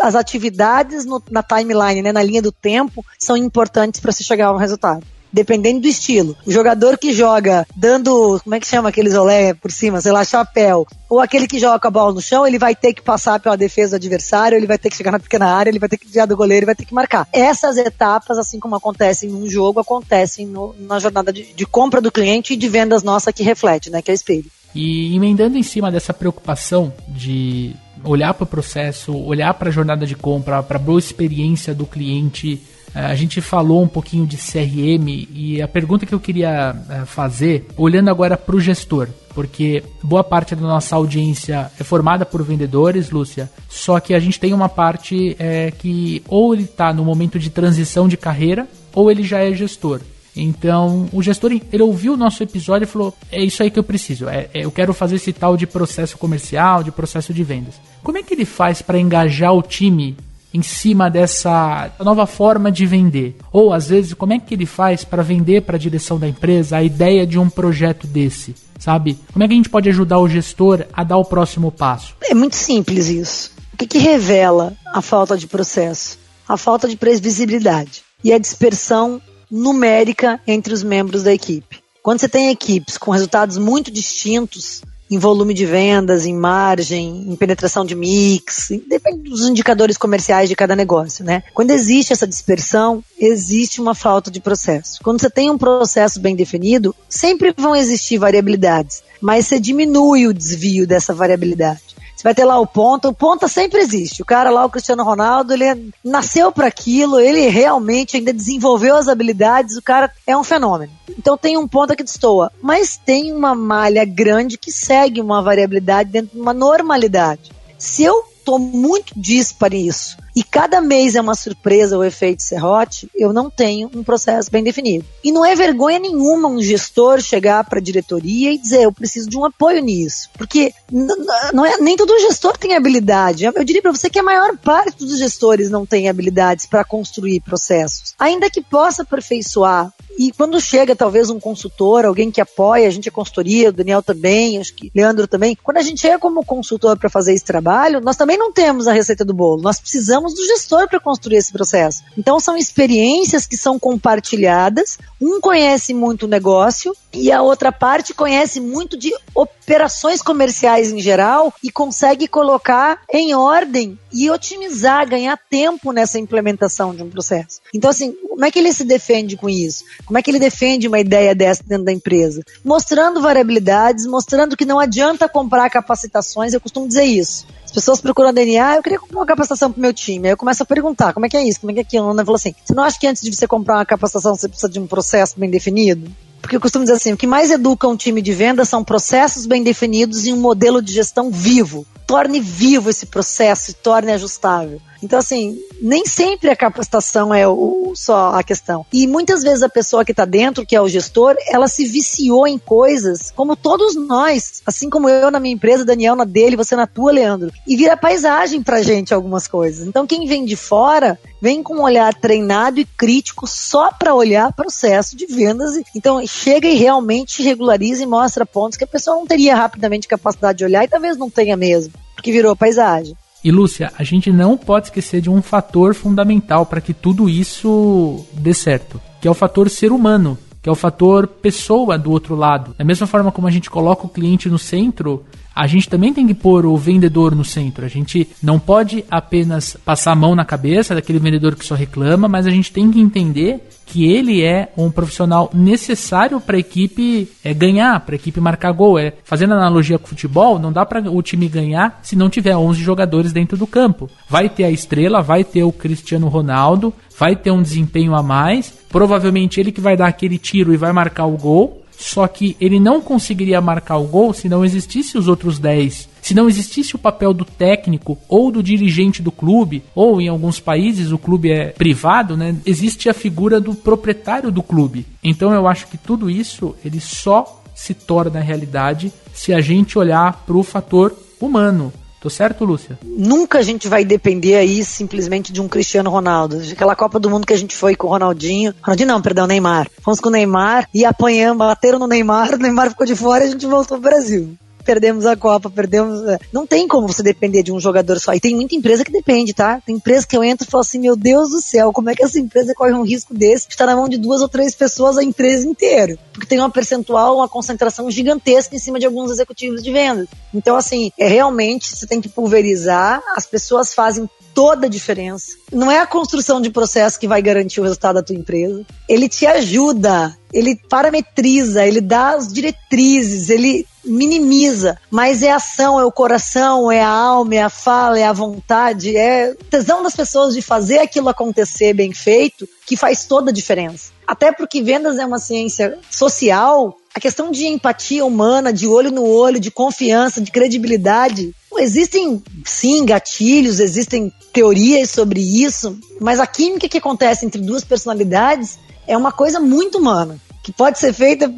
as atividades no, na timeline, né, na linha do tempo, são importantes para se chegar a um resultado dependendo do estilo. O jogador que joga dando, como é que chama aqueles olé por cima, sei lá, chapéu, ou aquele que joga a bola no chão, ele vai ter que passar pela defesa do adversário, ele vai ter que chegar na pequena área, ele vai ter que desviar do goleiro, ele vai ter que marcar. Essas etapas, assim como acontecem num jogo, acontecem no, na jornada de, de compra do cliente e de vendas nossa que reflete, né, que é o espelho. E emendando em cima dessa preocupação de olhar para o processo, olhar para a jornada de compra, para a boa experiência do cliente, é, a gente falou um pouquinho de CRM e a pergunta que eu queria é, fazer, olhando agora para o gestor, porque boa parte da nossa audiência é formada por vendedores, Lúcia, só que a gente tem uma parte é, que ou ele está no momento de transição de carreira ou ele já é gestor. Então, o gestor, ele ouviu o nosso episódio e falou: é isso aí que eu preciso, é, é, eu quero fazer esse tal de processo comercial, de processo de vendas. Como é que ele faz para engajar o time em cima dessa nova forma de vender? Ou às vezes, como é que ele faz para vender para a direção da empresa a ideia de um projeto desse? Sabe? Como é que a gente pode ajudar o gestor a dar o próximo passo? É muito simples isso. O que, que revela a falta de processo? A falta de previsibilidade e a dispersão numérica entre os membros da equipe. Quando você tem equipes com resultados muito distintos, em volume de vendas, em margem, em penetração de mix, depende dos indicadores comerciais de cada negócio, né? Quando existe essa dispersão, existe uma falta de processo. Quando você tem um processo bem definido, sempre vão existir variabilidades, mas você diminui o desvio dessa variabilidade. Você vai ter lá o ponta, o ponta sempre existe. O cara lá, o Cristiano Ronaldo, ele nasceu para aquilo, ele realmente ainda desenvolveu as habilidades, o cara é um fenômeno. Então tem um ponta que destoa, mas tem uma malha grande que segue uma variabilidade dentro de uma normalidade. Se eu tô muito disparo isso. E cada mês é uma surpresa o efeito serrote, eu não tenho um processo bem definido. E não é vergonha nenhuma um gestor chegar para a diretoria e dizer, eu preciso de um apoio nisso. Porque não é, nem todo gestor tem habilidade. Eu diria para você que a maior parte dos gestores não tem habilidades para construir processos. Ainda que possa aperfeiçoar E quando chega talvez um consultor, alguém que apoia, a gente é consultoria, o Daniel também, acho que Leandro também. Quando a gente chega como consultor para fazer esse trabalho, nós também não temos a receita do bolo. Nós precisamos do gestor para construir esse processo. Então são experiências que são compartilhadas. Um conhece muito o negócio e a outra parte conhece muito de operações comerciais em geral e consegue colocar em ordem e otimizar, ganhar tempo nessa implementação de um processo. Então, assim, como é que ele se defende com isso? Como é que ele defende uma ideia dessa dentro da empresa? Mostrando variabilidades, mostrando que não adianta comprar capacitações, eu costumo dizer isso. As pessoas procuram DNA, eu queria comprar uma capacitação pro meu time. Aí eu começo a perguntar, como é que é isso? Como é que é aquilo? Eu falo assim, você não acha que antes de você comprar uma capacitação você precisa de um processo bem definido? Porque eu costumo dizer assim, o que mais educa um time de venda são processos bem definidos e um modelo de gestão vivo. Torne vivo esse processo e torne ajustável. Então, assim, nem sempre a capacitação é o, só a questão. E muitas vezes a pessoa que está dentro, que é o gestor, ela se viciou em coisas, como todos nós, assim como eu na minha empresa, Daniel na dele, você na tua, Leandro, e vira paisagem pra gente algumas coisas. Então, quem vem de fora, vem com um olhar treinado e crítico só para olhar processo de vendas. Então, chega e realmente regulariza e mostra pontos que a pessoa não teria rapidamente capacidade de olhar e talvez não tenha mesmo, porque virou paisagem. E Lúcia, a gente não pode esquecer de um fator fundamental para que tudo isso dê certo, que é o fator ser humano, que é o fator pessoa do outro lado. Da mesma forma como a gente coloca o cliente no centro, a gente também tem que pôr o vendedor no centro. A gente não pode apenas passar a mão na cabeça daquele vendedor que só reclama, mas a gente tem que entender que ele é um profissional necessário para a equipe é, ganhar, para a equipe marcar gol. É, fazendo analogia com o futebol, não dá para o time ganhar se não tiver 11 jogadores dentro do campo. Vai ter a estrela, vai ter o Cristiano Ronaldo, vai ter um desempenho a mais, provavelmente ele que vai dar aquele tiro e vai marcar o gol. Só que ele não conseguiria marcar o gol se não existisse os outros 10 se não existisse o papel do técnico ou do dirigente do clube, ou em alguns países o clube é privado, né, existe a figura do proprietário do clube. Então eu acho que tudo isso ele só se torna realidade se a gente olhar para o fator humano. Tô certo, Lúcia? Nunca a gente vai depender aí simplesmente de um Cristiano Ronaldo. Aquela Copa do Mundo que a gente foi com o Ronaldinho. Ronaldinho não, perdão, Neymar. Fomos com o Neymar e apanhamos, bateram no Neymar, o Neymar ficou de fora e a gente voltou pro Brasil perdemos a Copa, perdemos. É, não tem como você depender de um jogador só. E tem muita empresa que depende, tá? Tem empresa que eu entro e falo assim: meu Deus do céu, como é que essa empresa corre um risco desse de estar na mão de duas ou três pessoas a empresa inteira? Porque tem uma percentual, uma concentração gigantesca em cima de alguns executivos de vendas. Então, assim, é realmente você tem que pulverizar, as pessoas fazem toda a diferença. Não é a construção de processo que vai garantir o resultado da tua empresa. Ele te ajuda, ele parametriza, ele dá as diretrizes, ele minimiza, mas é ação, é o coração, é a alma, é a fala, é a vontade, é tesão das pessoas de fazer aquilo acontecer bem feito que faz toda a diferença. Até porque vendas é uma ciência social, a questão de empatia humana, de olho no olho, de confiança, de credibilidade, existem sim gatilhos, existem teorias sobre isso, mas a química que acontece entre duas personalidades é uma coisa muito humana que pode ser feita,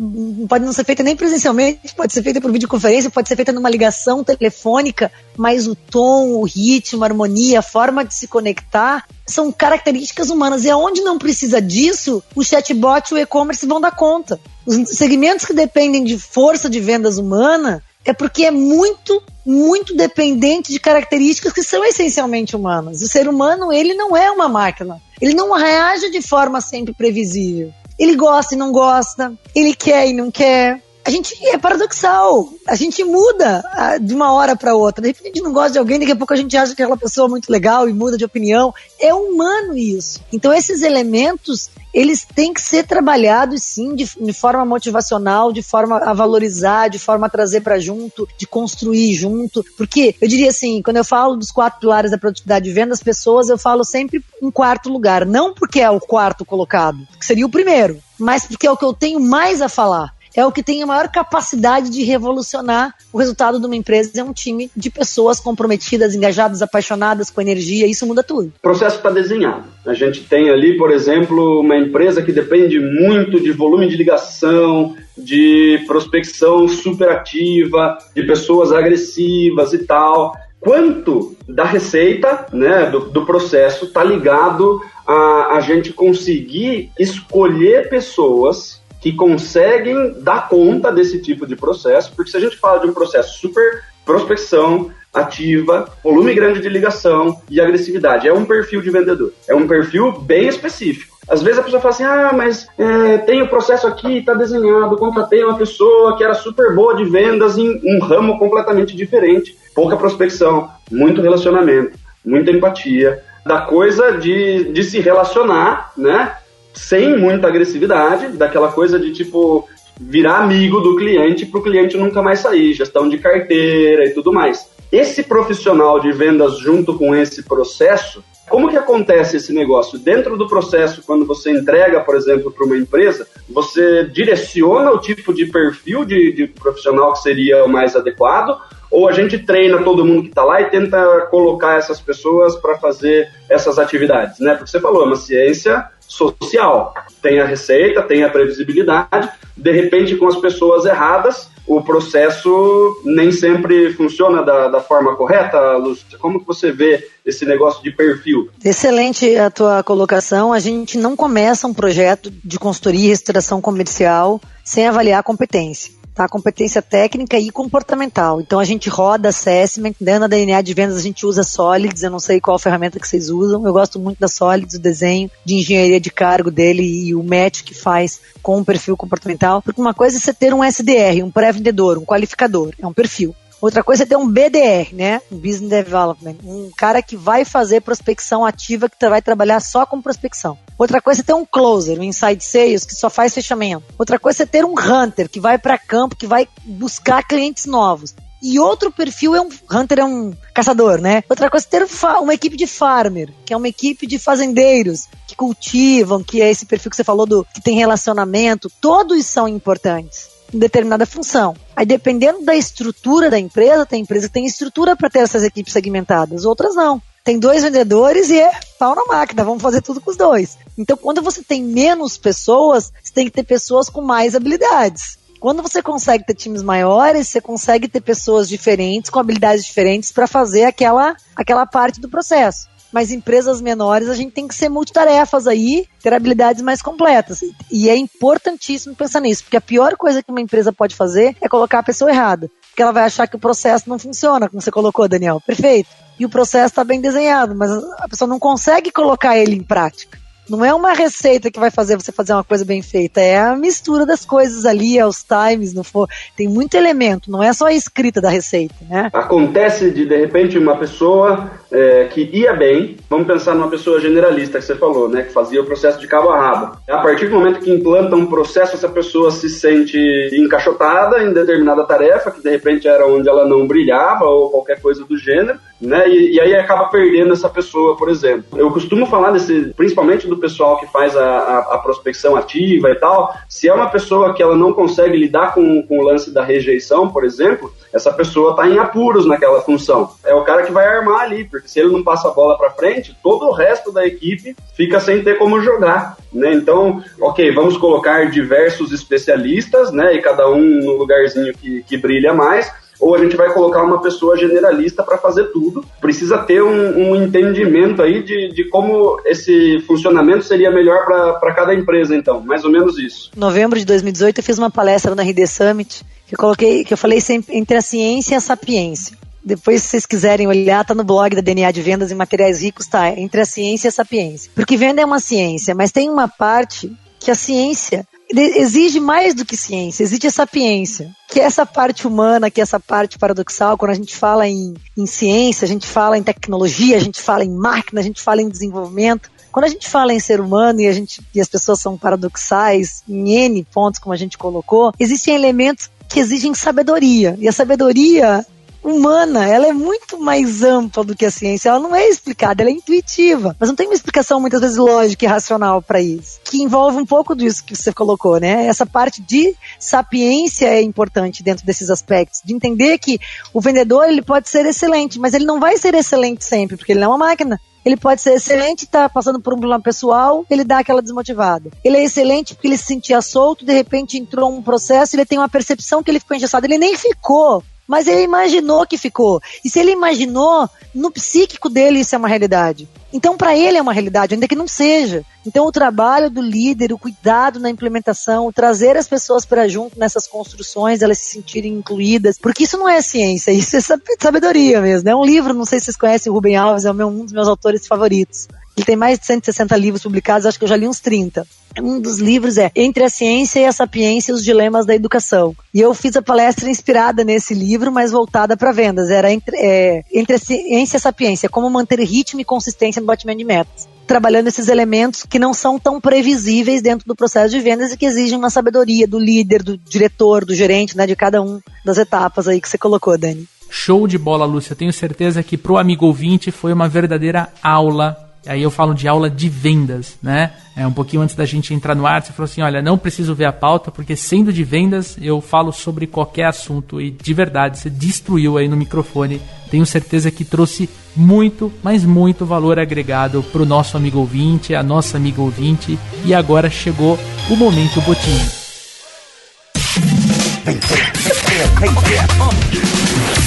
pode não ser feita nem presencialmente, pode ser feita por videoconferência, pode ser feita numa ligação telefônica, mas o tom, o ritmo, a harmonia, a forma de se conectar são características humanas. E aonde não precisa disso, o chatbot e o e-commerce vão dar conta. Os segmentos que dependem de força de vendas humana é porque é muito, muito dependente de características que são essencialmente humanas. O ser humano, ele não é uma máquina. Ele não reage de forma sempre previsível. Ele gosta e não gosta, ele quer e não quer. A gente é paradoxal. A gente muda ah, de uma hora para outra. De repente a gente não gosta de alguém, daqui a pouco a gente acha que aquela pessoa é muito legal e muda de opinião. É humano isso. Então esses elementos, eles têm que ser trabalhados sim de, de forma motivacional, de forma a valorizar, de forma a trazer para junto, de construir junto. Porque eu diria assim, quando eu falo dos quatro pilares da produtividade de venda, as pessoas eu falo sempre em quarto lugar. Não porque é o quarto colocado, que seria o primeiro, mas porque é o que eu tenho mais a falar é o que tem a maior capacidade de revolucionar o resultado de uma empresa. É um time de pessoas comprometidas, engajadas, apaixonadas, com energia. Isso muda tudo. O processo está desenhado. A gente tem ali, por exemplo, uma empresa que depende muito de volume de ligação, de prospecção superativa, de pessoas agressivas e tal. quanto da receita, né, do, do processo, está ligado a, a gente conseguir escolher pessoas que conseguem dar conta desse tipo de processo, porque se a gente fala de um processo super prospecção ativa, volume grande de ligação e agressividade, é um perfil de vendedor, é um perfil bem específico. Às vezes a pessoa fala assim, ah, mas é, tem o processo aqui, está desenhado, contratei uma pessoa que era super boa de vendas em um ramo completamente diferente, pouca prospecção, muito relacionamento, muita empatia, da coisa de, de se relacionar, né? Sem muita agressividade, daquela coisa de tipo virar amigo do cliente para o cliente nunca mais sair, gestão de carteira e tudo mais. Esse profissional de vendas junto com esse processo, como que acontece esse negócio? Dentro do processo, quando você entrega, por exemplo, para uma empresa, você direciona o tipo de perfil de, de profissional que seria o mais adequado ou a gente treina todo mundo que está lá e tenta colocar essas pessoas para fazer essas atividades, né? Porque você falou, é uma ciência social. Tem a receita, tem a previsibilidade, de repente com as pessoas erradas, o processo nem sempre funciona da, da forma correta, Lúcia? Como que você vê esse negócio de perfil? Excelente a tua colocação. A gente não começa um projeto de consultoria e restauração comercial sem avaliar a competência tá? Competência técnica e comportamental. Então a gente roda assessment, dentro da DNA de vendas a gente usa Solids, eu não sei qual ferramenta que vocês usam, eu gosto muito da Solids, o desenho de engenharia de cargo dele e o match que faz com o perfil comportamental, porque uma coisa é você ter um SDR, um pré-vendedor, um qualificador, é um perfil. Outra coisa é ter um BDR, né? Um Business Development. Um cara que vai fazer prospecção ativa, que vai trabalhar só com prospecção. Outra coisa é ter um closer, um inside sales, que só faz fechamento. Outra coisa é ter um hunter, que vai para campo, que vai buscar clientes novos. E outro perfil é um hunter, é um caçador, né? Outra coisa é ter uma equipe de farmer, que é uma equipe de fazendeiros que cultivam, que é esse perfil que você falou do que tem relacionamento. Todos são importantes determinada função. Aí, dependendo da estrutura da empresa, tem empresa que tem estrutura para ter essas equipes segmentadas, outras não. Tem dois vendedores e é pau na máquina, vamos fazer tudo com os dois. Então, quando você tem menos pessoas, você tem que ter pessoas com mais habilidades. Quando você consegue ter times maiores, você consegue ter pessoas diferentes, com habilidades diferentes, para fazer aquela, aquela parte do processo mas empresas menores a gente tem que ser multitarefas aí, ter habilidades mais completas. E é importantíssimo pensar nisso, porque a pior coisa que uma empresa pode fazer é colocar a pessoa errada. Porque ela vai achar que o processo não funciona, como você colocou, Daniel. Perfeito. E o processo está bem desenhado, mas a pessoa não consegue colocar ele em prática. Não é uma receita que vai fazer você fazer uma coisa bem feita, é a mistura das coisas ali, é os times, não for. Tem muito elemento, não é só a escrita da receita, né? Acontece de de repente uma pessoa é, que ia bem, vamos pensar numa pessoa generalista que você falou, né, que fazia o processo de cabo a rabo. A partir do momento que implanta um processo, essa pessoa se sente encaixotada em determinada tarefa, que de repente era onde ela não brilhava ou qualquer coisa do gênero, né, e, e aí acaba perdendo essa pessoa, por exemplo. Eu costumo falar desse, principalmente do pessoal que faz a, a, a prospecção ativa e tal, se é uma pessoa que ela não consegue lidar com, com o lance da rejeição, por exemplo, essa pessoa está em apuros naquela função. É o cara que vai armar ali, porque se ele não passa a bola para frente, todo o resto da equipe fica sem ter como jogar, né? Então, ok, vamos colocar diversos especialistas, né? E cada um no lugarzinho que, que brilha mais ou a gente vai colocar uma pessoa generalista para fazer tudo. Precisa ter um, um entendimento aí de, de, como esse funcionamento seria melhor para cada empresa, então, mais ou menos isso. Em novembro de 2018 eu fiz uma palestra na RD Summit que eu coloquei, que eu falei sempre entre a ciência e a sapiência. Depois, se vocês quiserem olhar, tá no blog da DNA de Vendas e Materiais Ricos, tá? Entre a ciência e a sapiência. Porque venda é uma ciência, mas tem uma parte que a ciência exige mais do que ciência, exige sapiência, que é essa parte humana, que é essa parte paradoxal. Quando a gente fala em, em ciência, a gente fala em tecnologia, a gente fala em máquina, a gente fala em desenvolvimento. Quando a gente fala em ser humano e, a gente, e as pessoas são paradoxais, em N pontos, como a gente colocou, existem elementos que exigem sabedoria. E a sabedoria humana, ela é muito mais ampla do que a ciência. Ela não é explicada, ela é intuitiva. Mas não tem uma explicação muitas vezes lógica e racional para isso. Que envolve um pouco disso que você colocou, né? Essa parte de sapiência é importante dentro desses aspectos, de entender que o vendedor ele pode ser excelente, mas ele não vai ser excelente sempre, porque ele não é uma máquina. Ele pode ser excelente, tá passando por um problema pessoal, ele dá aquela desmotivada. Ele é excelente porque ele se sentia solto, de repente entrou um processo, ele tem uma percepção que ele ficou engessado. Ele nem ficou mas ele imaginou que ficou. E se ele imaginou, no psíquico dele isso é uma realidade. Então, para ele é uma realidade, ainda que não seja. Então, o trabalho do líder, o cuidado na implementação, o trazer as pessoas para junto nessas construções, elas se sentirem incluídas, porque isso não é ciência, isso é sabedoria mesmo. É um livro, não sei se vocês conhecem o Rubem Alves, é um dos meus autores favoritos. Ele tem mais de 160 livros publicados, acho que eu já li uns 30. Um dos livros é Entre a Ciência e a Sapiência e os Dilemas da Educação. E eu fiz a palestra inspirada nesse livro, mas voltada para vendas. Era entre, é, entre a Ciência e a Sapiência, como manter ritmo e consistência no batimento de metas trabalhando esses elementos que não são tão previsíveis dentro do processo de vendas e que exigem uma sabedoria do líder, do diretor, do gerente, né, de cada um das etapas aí que você colocou, Dani. Show de bola, Lúcia. Tenho certeza que pro amigo ouvinte foi uma verdadeira aula Aí eu falo de aula de vendas, né? É um pouquinho antes da gente entrar no ar, você falou assim: olha, não preciso ver a pauta, porque sendo de vendas, eu falo sobre qualquer assunto. E de verdade, você destruiu aí no microfone. Tenho certeza que trouxe muito, mas muito valor agregado para o nosso amigo ouvinte, a nossa amiga ouvinte. E agora chegou o momento botim.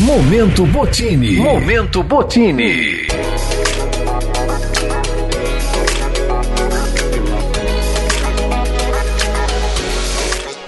Momento Botini. Momento Botini.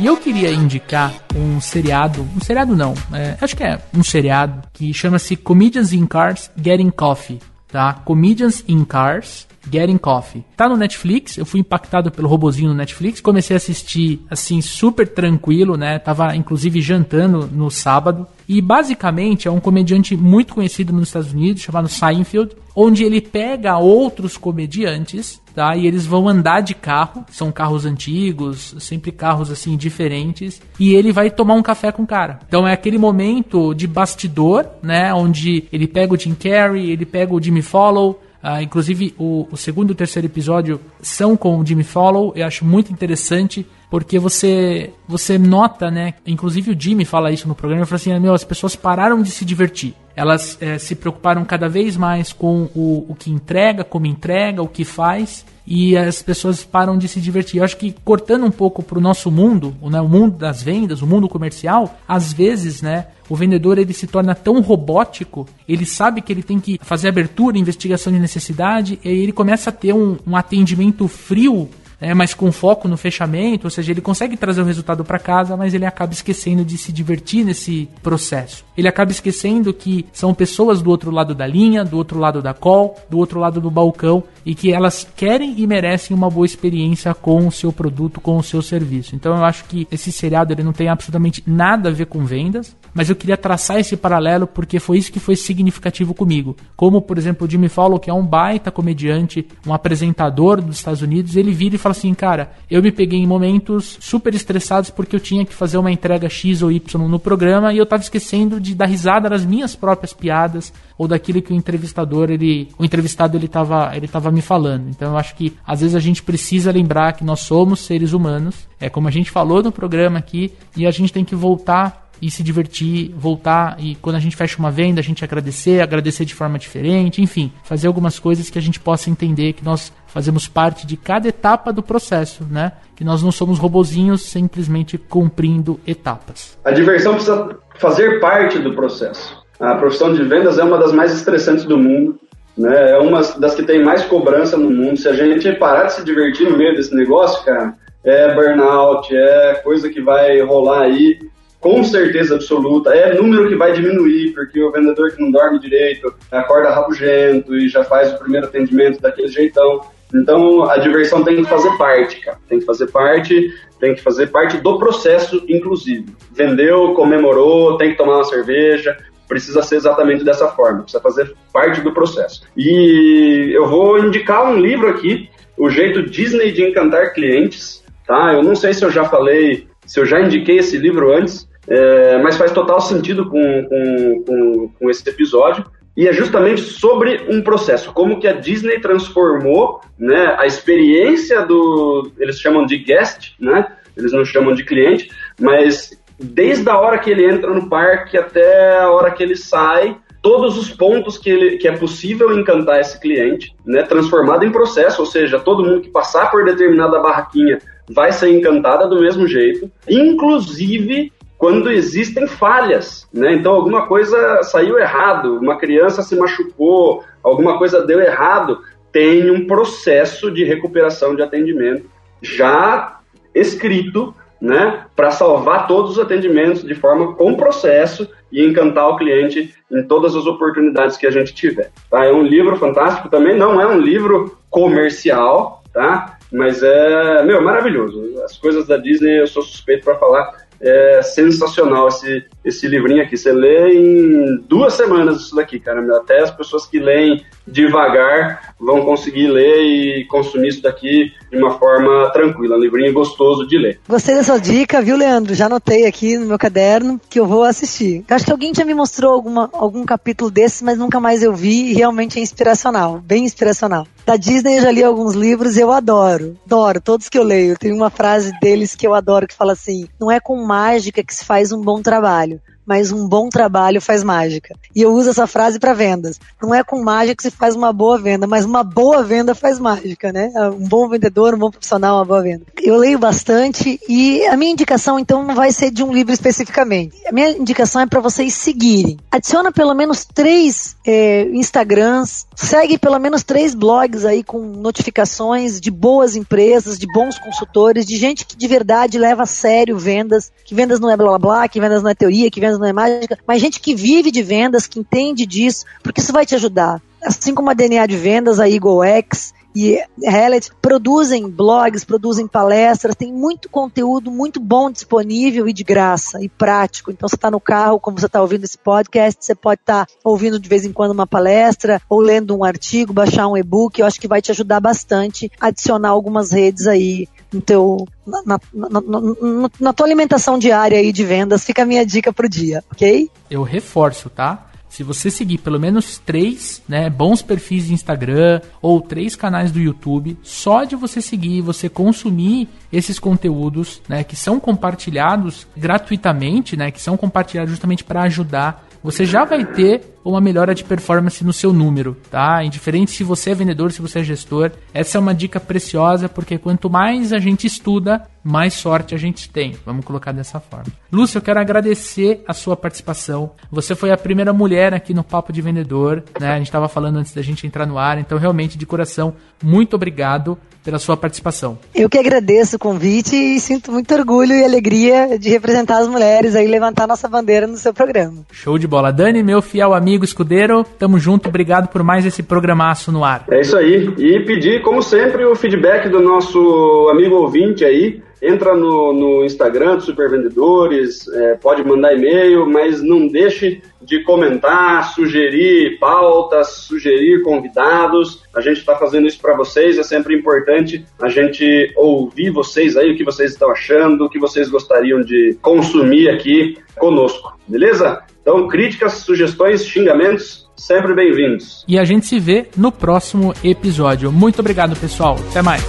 E eu queria indicar um seriado, um seriado não, é, acho que é um seriado que chama-se Comedians in Cars Getting Coffee, tá? Comedians in Cars Getting Coffee. Tá no Netflix, eu fui impactado pelo robozinho no Netflix, comecei a assistir assim super tranquilo, né? Tava inclusive jantando no sábado. E basicamente é um comediante muito conhecido nos Estados Unidos, chamado Seinfeld, onde ele pega outros comediantes, tá? E eles vão andar de carro, são carros antigos, sempre carros assim diferentes, e ele vai tomar um café com o cara. Então é aquele momento de bastidor, né, onde ele pega o Jim Carrey, ele pega o Jimmy Follow, Uh, inclusive, o, o, segundo e o terceiro episódio são com o Jimmy Follow. Eu acho muito interessante porque você você nota, né? Inclusive o Jimmy fala isso no programa. Ele fala assim: meu, as pessoas pararam de se divertir. Elas é, se preocuparam cada vez mais com o, o que entrega, como entrega, o que faz e as pessoas param de se divertir. Eu acho que cortando um pouco para o nosso mundo, né, o mundo das vendas, o mundo comercial, às vezes, né, o vendedor ele se torna tão robótico, ele sabe que ele tem que fazer abertura, investigação de necessidade, e aí ele começa a ter um, um atendimento frio é, mas com foco no fechamento, ou seja, ele consegue trazer o resultado para casa, mas ele acaba esquecendo de se divertir nesse processo. Ele acaba esquecendo que são pessoas do outro lado da linha, do outro lado da call, do outro lado do balcão e que elas querem e merecem uma boa experiência com o seu produto, com o seu serviço. Então eu acho que esse seriado ele não tem absolutamente nada a ver com vendas, mas eu queria traçar esse paralelo porque foi isso que foi significativo comigo. Como, por exemplo, o Jimmy Fallon, que é um baita comediante, um apresentador dos Estados Unidos, ele vira e fala assim, cara, eu me peguei em momentos super estressados porque eu tinha que fazer uma entrega X ou Y no programa e eu tava esquecendo de dar risada nas minhas próprias piadas ou daquilo que o entrevistador, ele, o entrevistado ele tava, ele tava me falando. Então eu acho que às vezes a gente precisa lembrar que nós somos seres humanos, é como a gente falou no programa aqui, e a gente tem que voltar e se divertir, voltar e quando a gente fecha uma venda, a gente agradecer, agradecer de forma diferente, enfim, fazer algumas coisas que a gente possa entender que nós fazemos parte de cada etapa do processo, né? Que nós não somos robozinhos simplesmente cumprindo etapas. A diversão precisa fazer parte do processo. A profissão de vendas é uma das mais estressantes do mundo. Né? É uma das que tem mais cobrança no mundo. Se a gente parar de se divertir no meio desse negócio, cara, é burnout, é coisa que vai rolar aí com certeza absoluta. É número que vai diminuir, porque o vendedor que não dorme direito acorda rabugento e já faz o primeiro atendimento daquele jeitão. Então a diversão tem que fazer parte, cara. Tem que fazer parte, tem que fazer parte do processo, inclusive. Vendeu, comemorou, tem que tomar uma cerveja. Precisa ser exatamente dessa forma, precisa fazer parte do processo. E eu vou indicar um livro aqui, O Jeito Disney de Encantar Clientes. Tá? Eu não sei se eu já falei, se eu já indiquei esse livro antes, é, mas faz total sentido com, com, com, com esse episódio. E é justamente sobre um processo, como que a Disney transformou né, a experiência do. Eles chamam de guest, né? Eles não chamam de cliente, mas desde a hora que ele entra no parque até a hora que ele sai, todos os pontos que, ele, que é possível encantar esse cliente, né, transformado em processo, ou seja, todo mundo que passar por determinada barraquinha vai ser encantada do mesmo jeito, inclusive quando existem falhas, né? Então alguma coisa saiu errado, uma criança se machucou, alguma coisa deu errado, tem um processo de recuperação de atendimento já escrito, né, para salvar todos os atendimentos de forma com processo e encantar o cliente em todas as oportunidades que a gente tiver. Tá? É um livro fantástico também, não é um livro comercial, tá? Mas é, meu, maravilhoso. As coisas da Disney eu sou suspeito para falar é sensacional esse, esse livrinho aqui. Você lê em duas semanas isso daqui, cara. Até as pessoas que leem devagar vão conseguir ler e consumir isso daqui de uma forma tranquila. Um livrinho gostoso de ler. Gostei dessa dica, viu, Leandro? Já anotei aqui no meu caderno que eu vou assistir. Acho que alguém já me mostrou alguma, algum capítulo desse, mas nunca mais eu vi e realmente é inspiracional, bem inspiracional. Da Disney eu já li alguns livros e eu adoro. Adoro, todos que eu leio. Tem uma frase deles que eu adoro que fala assim: não é com mágica que se faz um bom trabalho, mas um bom trabalho faz mágica. E eu uso essa frase para vendas. Não é com mágica que se faz uma boa venda, mas uma boa venda faz mágica, né? Um bom vendedor, um bom profissional, uma boa venda. Eu leio bastante e a minha indicação então não vai ser de um livro especificamente. A minha indicação é para vocês seguirem. Adiciona pelo menos três é, Instagrams, segue pelo menos três blogs aí com notificações de boas empresas, de bons consultores, de gente que de verdade leva a sério vendas, que vendas não é blá blá blá, que vendas não é teoria, que vendas não é mágica, mas gente que vive de vendas, que entende disso, porque isso vai te ajudar. Assim como a DNA de vendas, a Eagle X e Hellet produzem blogs, produzem palestras, tem muito conteúdo muito bom disponível e de graça e prático. Então você está no carro, como você está ouvindo esse podcast, você pode estar tá ouvindo de vez em quando uma palestra ou lendo um artigo, baixar um e-book. Eu acho que vai te ajudar bastante a adicionar algumas redes aí no teu, na, na, na, na tua alimentação diária aí de vendas. Fica a minha dica pro dia, ok? Eu reforço, tá? Se você seguir pelo menos três né, bons perfis de Instagram ou três canais do YouTube, só de você seguir, você consumir esses conteúdos né, que são compartilhados gratuitamente, né, que são compartilhados justamente para ajudar, você já vai ter uma melhora de performance no seu número, tá? Indiferente se você é vendedor, se você é gestor, essa é uma dica preciosa porque quanto mais a gente estuda, mais sorte a gente tem. Vamos colocar dessa forma. Lúcia, eu quero agradecer a sua participação. Você foi a primeira mulher aqui no Papo de Vendedor, né? A gente estava falando antes da gente entrar no ar, então realmente de coração, muito obrigado pela sua participação. Eu que agradeço o convite e sinto muito orgulho e alegria de representar as mulheres aí, levantar nossa bandeira no seu programa. Show de bola. Dani, meu fiel amigo escudeiro, tamo junto, obrigado por mais esse programaço no ar. É isso aí. E pedir, como sempre, o feedback do nosso amigo ouvinte aí entra no, no Instagram do Supervendedores, é, pode mandar e-mail, mas não deixe de comentar, sugerir pautas, sugerir convidados. A gente está fazendo isso para vocês, é sempre importante a gente ouvir vocês aí, o que vocês estão achando, o que vocês gostariam de consumir aqui conosco, beleza? Então, críticas, sugestões, xingamentos, sempre bem-vindos. E a gente se vê no próximo episódio. Muito obrigado, pessoal. Até mais.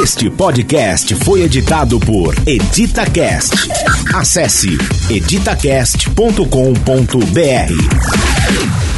Este podcast foi editado por EditaCast. Acesse editacast.com.br.